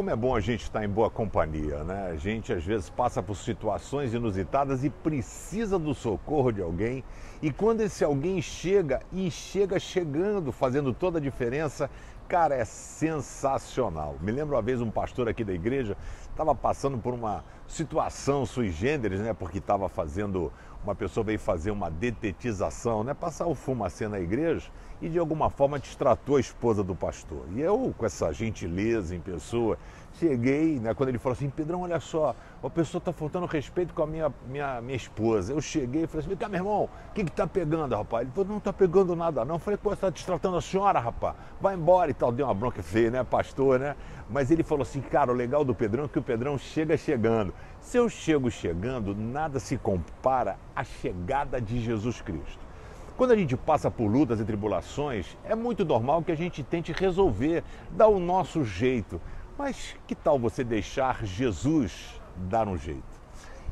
como é bom a gente estar em boa companhia, né? A gente às vezes passa por situações inusitadas e precisa do socorro de alguém. E quando esse alguém chega e chega chegando, fazendo toda a diferença, cara, é sensacional. Me lembro uma vez um pastor aqui da igreja estava passando por uma situação sui generis, né? Porque estava fazendo, uma pessoa veio fazer uma detetização, né? Passar o fumacê na igreja e de alguma forma distratou a esposa do pastor. E eu, com essa gentileza em pessoa, cheguei, né? Quando ele falou assim, Pedrão, olha só, a pessoa está faltando respeito com a minha, minha, minha esposa. Eu cheguei e falei assim, cá, meu irmão, o que que tá pegando, rapaz? Ele falou, não está pegando nada não. Eu falei, pô, você está distratando a senhora, rapaz? Vai embora e tal. Deu uma bronca feia, né, pastor, né? Mas ele falou assim, cara, o legal do Pedrão é que o Pedrão chega chegando. Se eu chego chegando, nada se compara à chegada de Jesus Cristo. Quando a gente passa por lutas e tribulações, é muito normal que a gente tente resolver, dar o nosso jeito. Mas que tal você deixar Jesus dar um jeito?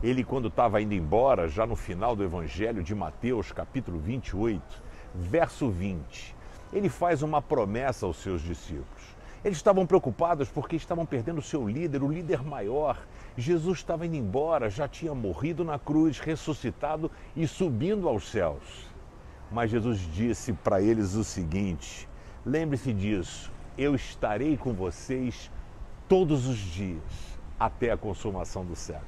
Ele, quando estava indo embora, já no final do Evangelho de Mateus, capítulo 28, verso 20, ele faz uma promessa aos seus discípulos. Eles estavam preocupados porque estavam perdendo o seu líder, o líder maior. Jesus estava indo embora, já tinha morrido na cruz, ressuscitado e subindo aos céus. Mas Jesus disse para eles o seguinte: lembre-se disso, eu estarei com vocês todos os dias até a consumação do século.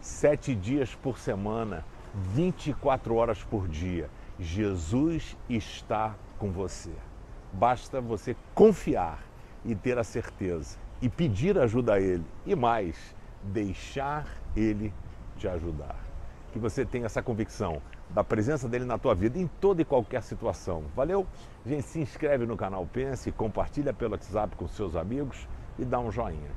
Sete dias por semana, 24 horas por dia, Jesus está com você. Basta você confiar e ter a certeza e pedir ajuda a Ele e mais, deixar Ele te ajudar. Que você tenha essa convicção da presença dele na tua vida em toda e qualquer situação. Valeu? Gente, se inscreve no canal Pense, compartilha pelo WhatsApp com seus amigos e dá um joinha.